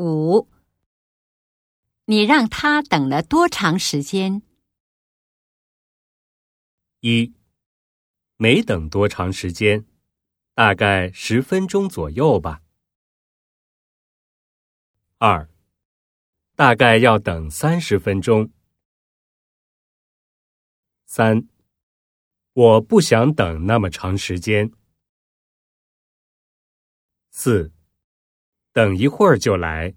五，你让他等了多长时间？一，没等多长时间，大概十分钟左右吧。二，大概要等三十分钟。三，我不想等那么长时间。四，等一会儿就来。